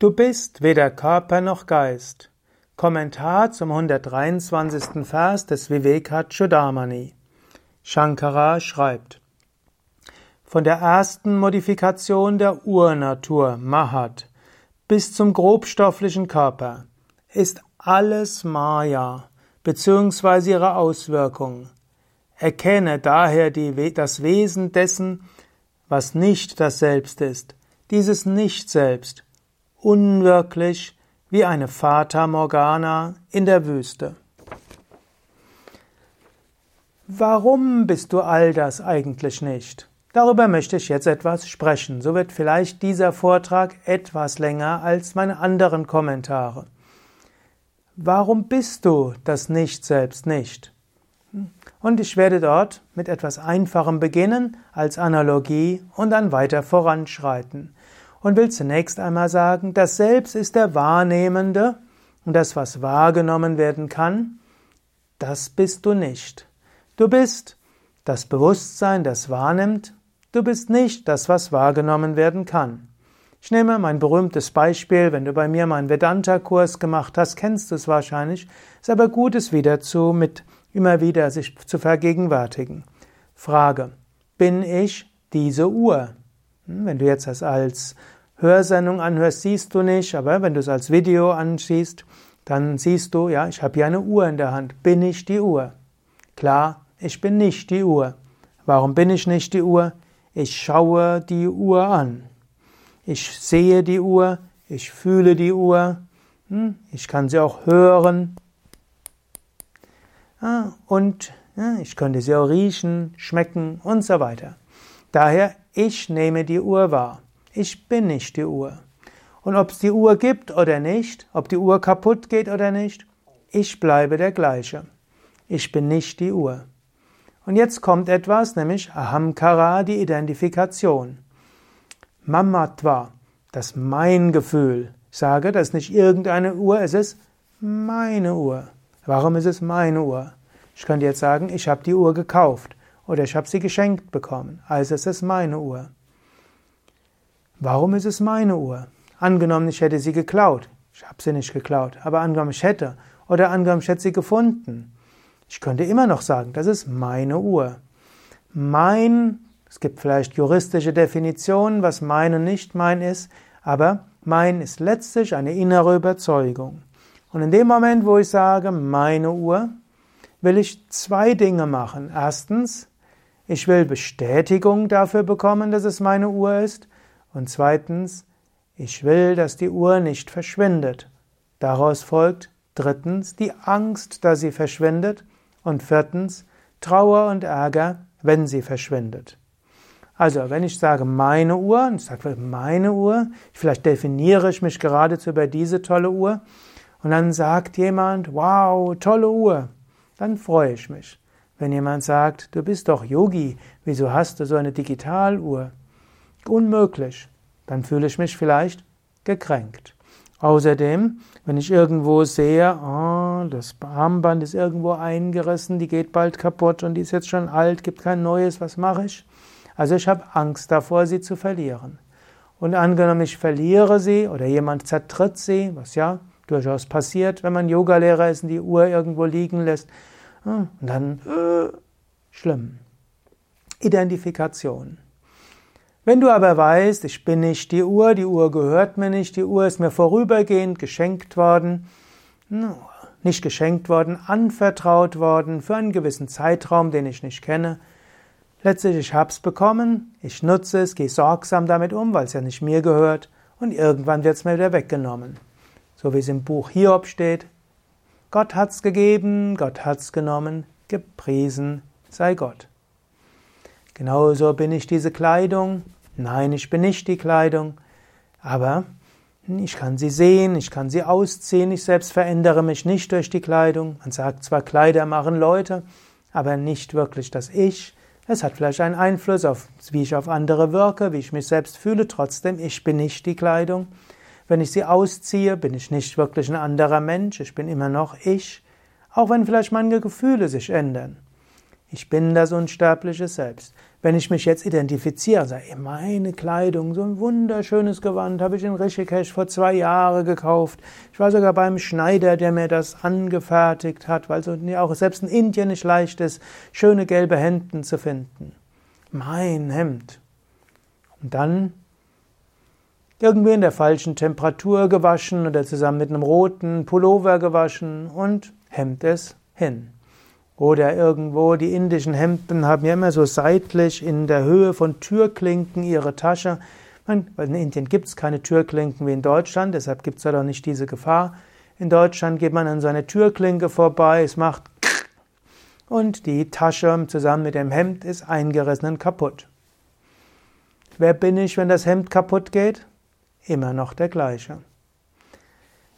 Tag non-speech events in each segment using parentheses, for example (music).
Du bist weder Körper noch Geist. Kommentar zum 123. Vers des Vivekachudamani. Shankara schreibt, von der ersten Modifikation der Urnatur, Mahat, bis zum grobstofflichen Körper ist alles Maya bzw. ihre Auswirkungen. Erkenne daher die, das Wesen dessen, was nicht das Selbst ist, dieses Nicht-Selbst, unwirklich wie eine Fata Morgana in der Wüste. Warum bist du all das eigentlich nicht? Darüber möchte ich jetzt etwas sprechen. So wird vielleicht dieser Vortrag etwas länger als meine anderen Kommentare. Warum bist du das Nicht selbst nicht? Und ich werde dort mit etwas Einfachem beginnen als Analogie und dann weiter voranschreiten und will zunächst einmal sagen, das Selbst ist der Wahrnehmende und das, was wahrgenommen werden kann, das bist du nicht. Du bist das Bewusstsein, das wahrnimmt, du bist nicht das, was wahrgenommen werden kann. Ich nehme mein berühmtes Beispiel, wenn du bei mir meinen Vedanta-Kurs gemacht hast, kennst du es wahrscheinlich, ist aber gut, es wieder zu, mit immer wieder sich zu vergegenwärtigen. Frage, bin ich diese Uhr? Hm, wenn du jetzt das als Hörsendung anhörst, siehst du nicht, aber wenn du es als Video ansiehst, dann siehst du, ja, ich habe hier eine Uhr in der Hand. Bin ich die Uhr? Klar, ich bin nicht die Uhr. Warum bin ich nicht die Uhr? Ich schaue die Uhr an. Ich sehe die Uhr, ich fühle die Uhr, hm, ich kann sie auch hören. Und ich könnte sie auch riechen, schmecken und so weiter. Daher, ich nehme die Uhr wahr. Ich bin nicht die Uhr. Und ob es die Uhr gibt oder nicht, ob die Uhr kaputt geht oder nicht, ich bleibe der gleiche. Ich bin nicht die Uhr. Und jetzt kommt etwas, nämlich Ahamkara, die Identifikation. Mamatva, das Mein-Gefühl. Ich sage, das ist nicht irgendeine Uhr, es ist meine Uhr. Warum ist es meine Uhr? Ich könnte jetzt sagen, ich habe die Uhr gekauft oder ich habe sie geschenkt bekommen, also es ist meine Uhr. Warum ist es meine Uhr? Angenommen, ich hätte sie geklaut. Ich habe sie nicht geklaut, aber angenommen, ich hätte. Oder angenommen, ich hätte sie gefunden. Ich könnte immer noch sagen, das ist meine Uhr. Mein, es gibt vielleicht juristische Definitionen, was mein und nicht mein ist, aber mein ist letztlich eine innere Überzeugung. Und in dem Moment, wo ich sage, meine Uhr, will ich zwei Dinge machen. Erstens, ich will Bestätigung dafür bekommen, dass es meine Uhr ist. Und zweitens, ich will, dass die Uhr nicht verschwindet. Daraus folgt drittens die Angst, dass sie verschwindet und viertens Trauer und Ärger, wenn sie verschwindet. Also, wenn ich sage meine Uhr, und ich sage meine Uhr, vielleicht definiere ich mich geradezu über diese tolle Uhr, und dann sagt jemand, wow, tolle Uhr, dann freue ich mich. Wenn jemand sagt, du bist doch Yogi, wieso hast du so eine Digitaluhr? unmöglich, dann fühle ich mich vielleicht gekränkt. Außerdem, wenn ich irgendwo sehe, oh, das Armband ist irgendwo eingerissen, die geht bald kaputt und die ist jetzt schon alt, gibt kein neues, was mache ich? Also ich habe Angst davor, sie zu verlieren. Und angenommen, ich verliere sie oder jemand zertritt sie, was ja durchaus passiert, wenn man Yogalehrer ist und die Uhr irgendwo liegen lässt, und dann äh, schlimm. Identifikation. Wenn du aber weißt, ich bin nicht die Uhr, die Uhr gehört mir nicht, die Uhr ist mir vorübergehend geschenkt worden, nicht geschenkt worden, anvertraut worden für einen gewissen Zeitraum, den ich nicht kenne. Letztlich, ich hab's bekommen, ich nutze es, gehe sorgsam damit um, weil es ja nicht mir gehört, und irgendwann wird's mir wieder weggenommen. So wie es im Buch Hiob steht, Gott hat's gegeben, Gott hat's genommen, gepriesen sei Gott. Genauso bin ich diese Kleidung, Nein, ich bin nicht die Kleidung, aber ich kann sie sehen, ich kann sie ausziehen, ich selbst verändere mich nicht durch die Kleidung. Man sagt zwar, Kleider machen Leute, aber nicht wirklich das Ich. Es hat vielleicht einen Einfluss auf, wie ich auf andere wirke, wie ich mich selbst fühle, trotzdem, ich bin nicht die Kleidung. Wenn ich sie ausziehe, bin ich nicht wirklich ein anderer Mensch, ich bin immer noch ich, auch wenn vielleicht meine Gefühle sich ändern. Ich bin das unsterbliche Selbst. Wenn ich mich jetzt identifiziere sage, meine Kleidung, so ein wunderschönes Gewand, habe ich in Rishikesh vor zwei Jahren gekauft. Ich war sogar beim Schneider, der mir das angefertigt hat, weil es auch selbst in Indien nicht leicht ist, schöne gelbe Hemden zu finden. Mein Hemd. Und dann irgendwie in der falschen Temperatur gewaschen oder zusammen mit einem roten Pullover gewaschen und Hemd es hin. Oder irgendwo, die indischen Hemden haben ja immer so seitlich in der Höhe von Türklinken ihre Tasche. Weil in Indien gibt es keine Türklinken wie in Deutschland, deshalb gibt es da doch nicht diese Gefahr. In Deutschland geht man an seine Türklinke vorbei, es macht (laughs) und die Tasche zusammen mit dem Hemd ist eingerissen und kaputt. Wer bin ich, wenn das Hemd kaputt geht? Immer noch der gleiche.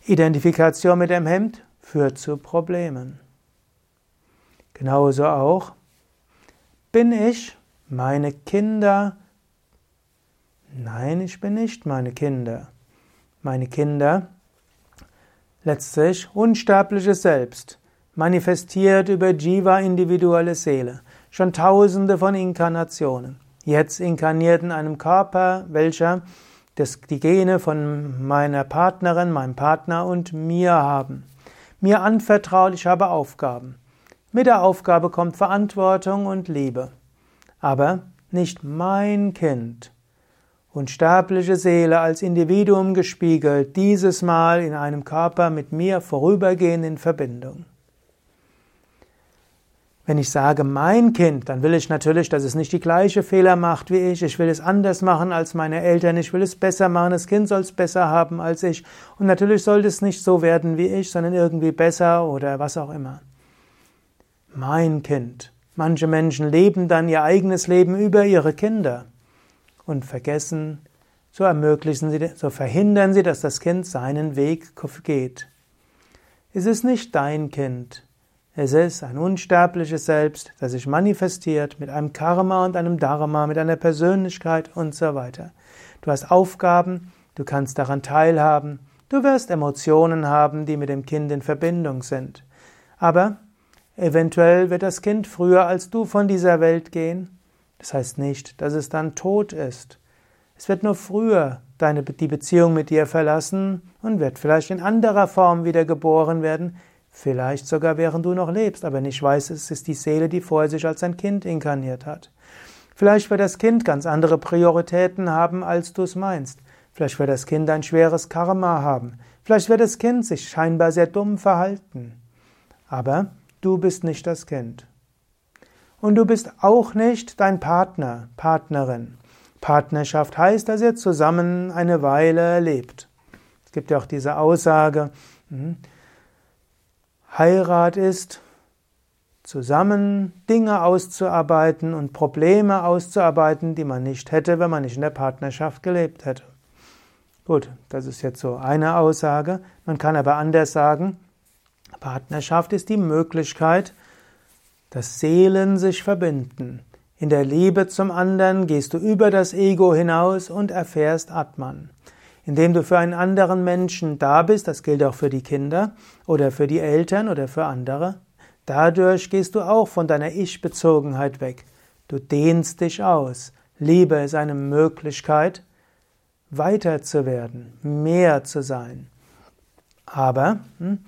Identifikation mit dem Hemd führt zu Problemen. Genauso auch, bin ich meine Kinder? Nein, ich bin nicht meine Kinder. Meine Kinder, letztlich unsterbliches Selbst, manifestiert über Jiva individuelle Seele, schon tausende von Inkarnationen, jetzt inkarniert in einem Körper, welcher das, die Gene von meiner Partnerin, meinem Partner und mir haben. Mir anvertraut, ich habe Aufgaben. Mit der Aufgabe kommt Verantwortung und Liebe. Aber nicht mein Kind. Unsterbliche Seele als Individuum gespiegelt, dieses Mal in einem Körper mit mir vorübergehend in Verbindung. Wenn ich sage mein Kind, dann will ich natürlich, dass es nicht die gleiche Fehler macht wie ich. Ich will es anders machen als meine Eltern. Ich will es besser machen. Das Kind soll es besser haben als ich. Und natürlich sollte es nicht so werden wie ich, sondern irgendwie besser oder was auch immer mein Kind. Manche Menschen leben dann ihr eigenes Leben über ihre Kinder und vergessen, so ermöglichen sie, so verhindern sie, dass das Kind seinen Weg geht. Es ist nicht dein Kind. Es ist ein unsterbliches Selbst, das sich manifestiert mit einem Karma und einem Dharma, mit einer Persönlichkeit und so weiter. Du hast Aufgaben, du kannst daran teilhaben, du wirst Emotionen haben, die mit dem Kind in Verbindung sind. Aber Eventuell wird das Kind früher als du von dieser Welt gehen. Das heißt nicht, dass es dann tot ist. Es wird nur früher deine, die Beziehung mit dir verlassen und wird vielleicht in anderer Form wieder geboren werden, vielleicht sogar während du noch lebst, aber nicht weiß, es ist die Seele, die vorher sich als ein Kind inkarniert hat. Vielleicht wird das Kind ganz andere Prioritäten haben, als du es meinst. Vielleicht wird das Kind ein schweres Karma haben. Vielleicht wird das Kind sich scheinbar sehr dumm verhalten. Aber Du bist nicht das Kind. Und du bist auch nicht dein Partner, Partnerin. Partnerschaft heißt, dass ihr zusammen eine Weile lebt. Es gibt ja auch diese Aussage, hm, Heirat ist zusammen Dinge auszuarbeiten und Probleme auszuarbeiten, die man nicht hätte, wenn man nicht in der Partnerschaft gelebt hätte. Gut, das ist jetzt so eine Aussage. Man kann aber anders sagen, Partnerschaft ist die Möglichkeit, dass Seelen sich verbinden. In der Liebe zum anderen gehst du über das Ego hinaus und erfährst Atman. Indem du für einen anderen Menschen da bist, das gilt auch für die Kinder oder für die Eltern oder für andere, dadurch gehst du auch von deiner Ich-Bezogenheit weg. Du dehnst dich aus. Liebe ist eine Möglichkeit, weiter zu werden, mehr zu sein. Aber hm,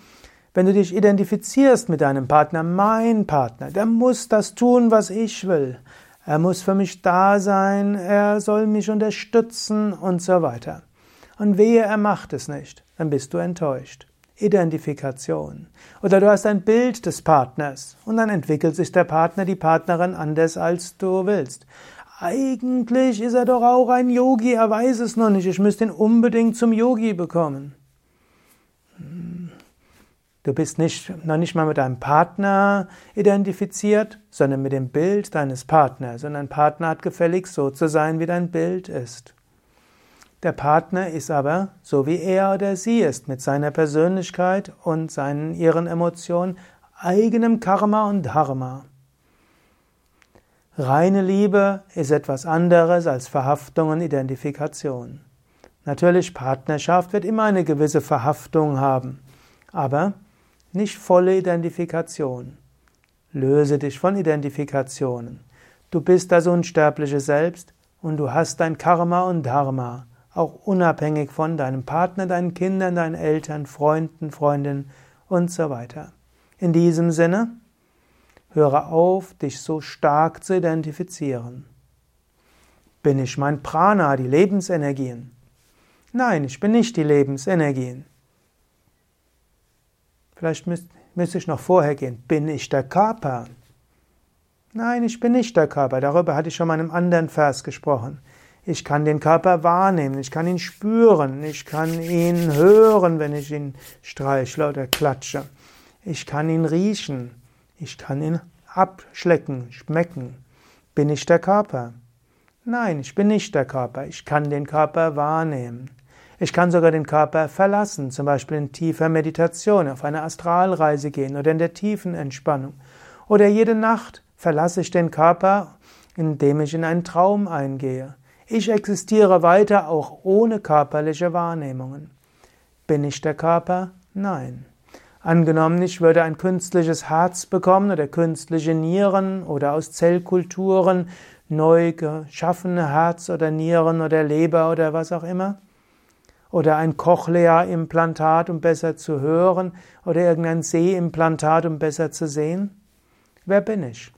wenn du dich identifizierst mit deinem Partner, mein Partner, der muss das tun, was ich will. Er muss für mich da sein, er soll mich unterstützen und so weiter. Und wehe, er macht es nicht, dann bist du enttäuscht. Identifikation. Oder du hast ein Bild des Partners und dann entwickelt sich der Partner, die Partnerin anders als du willst. Eigentlich ist er doch auch ein Yogi, er weiß es noch nicht, ich müsste ihn unbedingt zum Yogi bekommen. Du bist nicht, noch nicht mal mit deinem Partner identifiziert, sondern mit dem Bild deines Partners. Und dein Partner hat gefälligst so zu sein, wie dein Bild ist. Der Partner ist aber so, wie er oder sie ist, mit seiner Persönlichkeit und seinen, ihren Emotionen, eigenem Karma und Dharma. Reine Liebe ist etwas anderes als Verhaftung und Identifikation. Natürlich, Partnerschaft wird immer eine gewisse Verhaftung haben, aber nicht volle Identifikation. Löse dich von Identifikationen. Du bist das unsterbliche Selbst und du hast dein Karma und Dharma, auch unabhängig von deinem Partner, deinen Kindern, deinen Eltern, Freunden, Freundinnen und so weiter. In diesem Sinne, höre auf, dich so stark zu identifizieren. Bin ich mein Prana, die Lebensenergien? Nein, ich bin nicht die Lebensenergien. Vielleicht müsste ich noch vorher gehen. Bin ich der Körper? Nein, ich bin nicht der Körper. Darüber hatte ich schon mal in einem anderen Vers gesprochen. Ich kann den Körper wahrnehmen, ich kann ihn spüren, ich kann ihn hören, wenn ich ihn streichle oder klatsche. Ich kann ihn riechen, ich kann ihn abschlecken, schmecken. Bin ich der Körper? Nein, ich bin nicht der Körper. Ich kann den Körper wahrnehmen. Ich kann sogar den Körper verlassen, zum Beispiel in tiefer Meditation, auf eine Astralreise gehen oder in der tiefen Entspannung. Oder jede Nacht verlasse ich den Körper, indem ich in einen Traum eingehe. Ich existiere weiter auch ohne körperliche Wahrnehmungen. Bin ich der Körper? Nein. Angenommen, ich würde ein künstliches Herz bekommen oder künstliche Nieren oder aus Zellkulturen neu geschaffene Herz oder Nieren oder Leber oder was auch immer. Oder ein Cochlea-Implantat, um besser zu hören. Oder irgendein Sehimplantat, um besser zu sehen. Wer bin ich?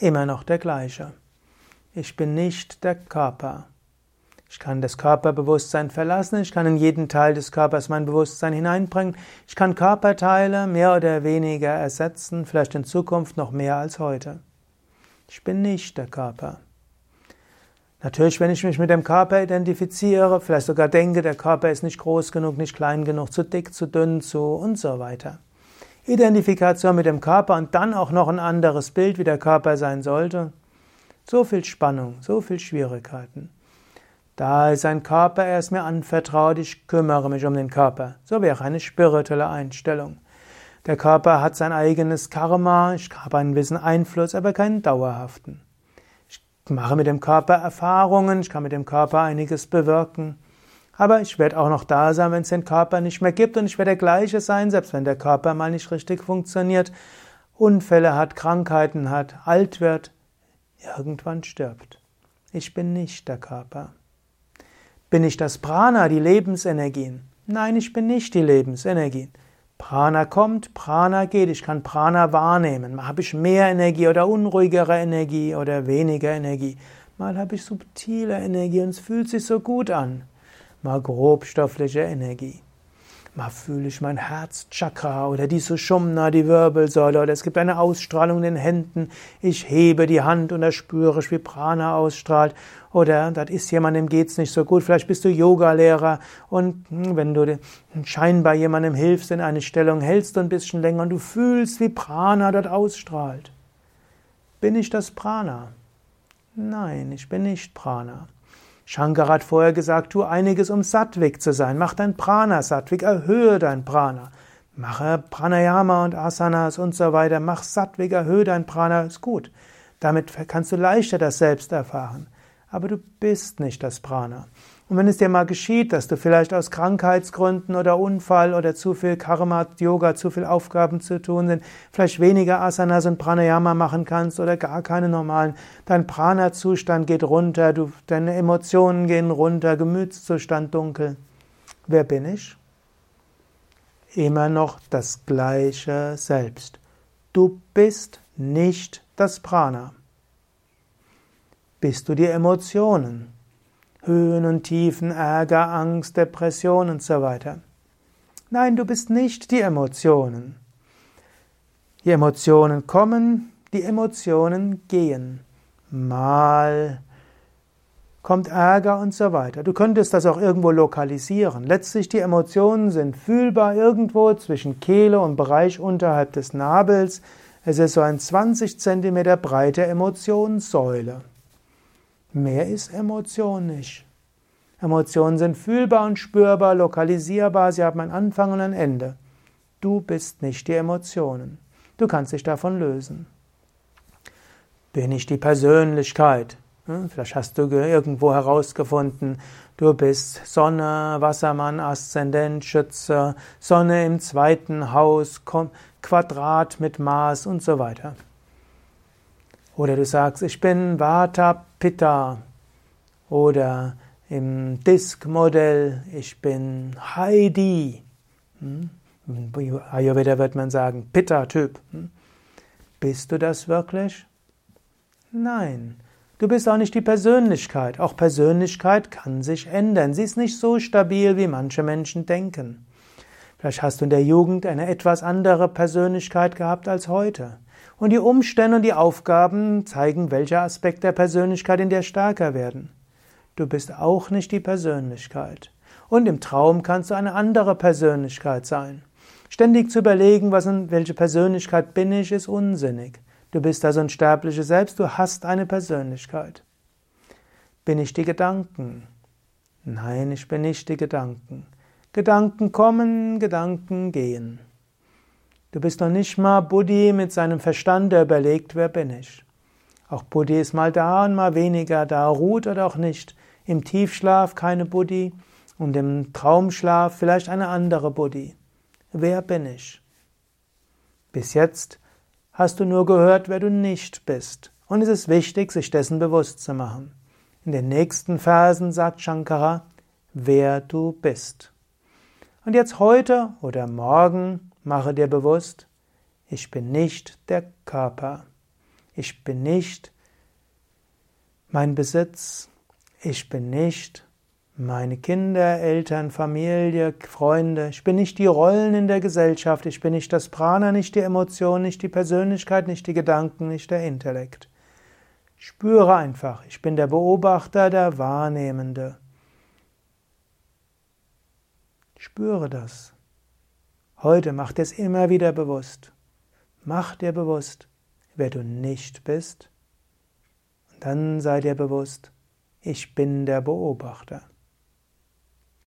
immer noch der gleiche. Ich bin nicht der Körper. Ich kann das Körperbewusstsein verlassen, ich kann in jeden Teil des Körpers mein Bewusstsein hineinbringen, ich kann Körperteile mehr oder weniger ersetzen, vielleicht in Zukunft noch mehr als heute. Ich bin nicht der Körper. Natürlich, wenn ich mich mit dem Körper identifiziere, vielleicht sogar denke, der Körper ist nicht groß genug, nicht klein genug, zu dick, zu dünn, zu und so weiter. Identifikation mit dem Körper und dann auch noch ein anderes Bild, wie der Körper sein sollte. So viel Spannung, so viel Schwierigkeiten. Da ist ein Körper, er ist mir anvertraut, ich kümmere mich um den Körper. So wäre eine spirituelle Einstellung. Der Körper hat sein eigenes Karma, ich habe einen gewissen Einfluss, aber keinen dauerhaften. Ich mache mit dem Körper Erfahrungen, ich kann mit dem Körper einiges bewirken. Aber ich werde auch noch da sein, wenn es den Körper nicht mehr gibt und ich werde der gleiche sein, selbst wenn der Körper mal nicht richtig funktioniert, Unfälle hat, Krankheiten hat, alt wird, irgendwann stirbt. Ich bin nicht der Körper. Bin ich das Prana, die Lebensenergien? Nein, ich bin nicht die Lebensenergien. Prana kommt, Prana geht. Ich kann Prana wahrnehmen. Mal habe ich mehr Energie oder unruhigere Energie oder weniger Energie. Mal habe ich subtile Energie und es fühlt sich so gut an mal grobstoffliche Energie. Mal fühle ich mein Herzchakra oder die Sushumna, die Wirbelsäule, oder es gibt eine Ausstrahlung in den Händen. Ich hebe die Hand und da spüre ich, wie Prana ausstrahlt. Oder da ist jemandem geht's nicht so gut. Vielleicht bist du Yogalehrer und hm, wenn du scheinbar jemandem hilfst, in eine Stellung hältst du ein bisschen länger und du fühlst, wie Prana dort ausstrahlt. Bin ich das Prana? Nein, ich bin nicht Prana. Shankara hat vorher gesagt, tu einiges, um Sattvik zu sein. Mach dein Prana Sattvik, erhöhe dein Prana. Mache Pranayama und Asanas und so weiter. Mach Sattvik, erhöhe dein Prana, ist gut. Damit kannst du leichter das Selbst erfahren. Aber du bist nicht das Prana. Und wenn es dir mal geschieht, dass du vielleicht aus Krankheitsgründen oder Unfall oder zu viel Karma, Yoga, zu viel Aufgaben zu tun sind, vielleicht weniger Asanas und Pranayama machen kannst oder gar keine normalen, dein Prana-Zustand geht runter, du, deine Emotionen gehen runter, Gemütszustand dunkel. Wer bin ich? Immer noch das gleiche Selbst. Du bist nicht das Prana. Bist du die Emotionen? Höhen und Tiefen, Ärger, Angst, Depression und so weiter. Nein, du bist nicht die Emotionen. Die Emotionen kommen, die Emotionen gehen. Mal kommt Ärger und so weiter. Du könntest das auch irgendwo lokalisieren. Letztlich die Emotionen sind fühlbar irgendwo zwischen Kehle und Bereich unterhalb des Nabels. Es ist so ein 20 cm breite Emotionssäule. Mehr ist Emotion nicht. Emotionen sind fühlbar und spürbar, lokalisierbar, sie haben ein Anfang und ein Ende. Du bist nicht die Emotionen. Du kannst dich davon lösen. Bin ich die Persönlichkeit? Hm, vielleicht hast du irgendwo herausgefunden, du bist Sonne, Wassermann, Aszendent, Schütze, Sonne im zweiten Haus, Quadrat mit Maß und so weiter. Oder du sagst, ich bin Vata Pitta. Oder im Disk-Modell, ich bin Heidi. Hm? Ayurveda wird man sagen, Pitta-Typ. Hm? Bist du das wirklich? Nein. Du bist auch nicht die Persönlichkeit. Auch Persönlichkeit kann sich ändern. Sie ist nicht so stabil, wie manche Menschen denken. Vielleicht hast du in der Jugend eine etwas andere Persönlichkeit gehabt als heute. Und die Umstände und die Aufgaben zeigen, welcher Aspekt der Persönlichkeit in dir stärker werden. Du bist auch nicht die Persönlichkeit. Und im Traum kannst du eine andere Persönlichkeit sein. Ständig zu überlegen, was und welche Persönlichkeit bin ich, ist unsinnig. Du bist also ein sterbliches Selbst, du hast eine Persönlichkeit. Bin ich die Gedanken? Nein, ich bin nicht die Gedanken. Gedanken kommen, Gedanken gehen. Du bist noch nicht mal Buddhi mit seinem Verstand, der überlegt, wer bin ich. Auch Buddhi ist mal da und mal weniger da, ruht oder auch nicht. Im Tiefschlaf keine Buddhi und im Traumschlaf vielleicht eine andere Buddhi. Wer bin ich? Bis jetzt hast du nur gehört, wer du nicht bist. Und es ist wichtig, sich dessen bewusst zu machen. In den nächsten Versen sagt Shankara, wer du bist. Und jetzt heute oder morgen mache dir bewusst, ich bin nicht der Körper. Ich bin nicht mein Besitz. Ich bin nicht meine Kinder, Eltern, Familie, Freunde. Ich bin nicht die Rollen in der Gesellschaft. Ich bin nicht das Prana, nicht die Emotion, nicht die Persönlichkeit, nicht die Gedanken, nicht der Intellekt. Spüre einfach, ich bin der Beobachter, der Wahrnehmende. Spüre das. Heute mach dir es immer wieder bewusst. Mach dir bewusst, wer du nicht bist. Und dann sei dir bewusst, ich bin der Beobachter.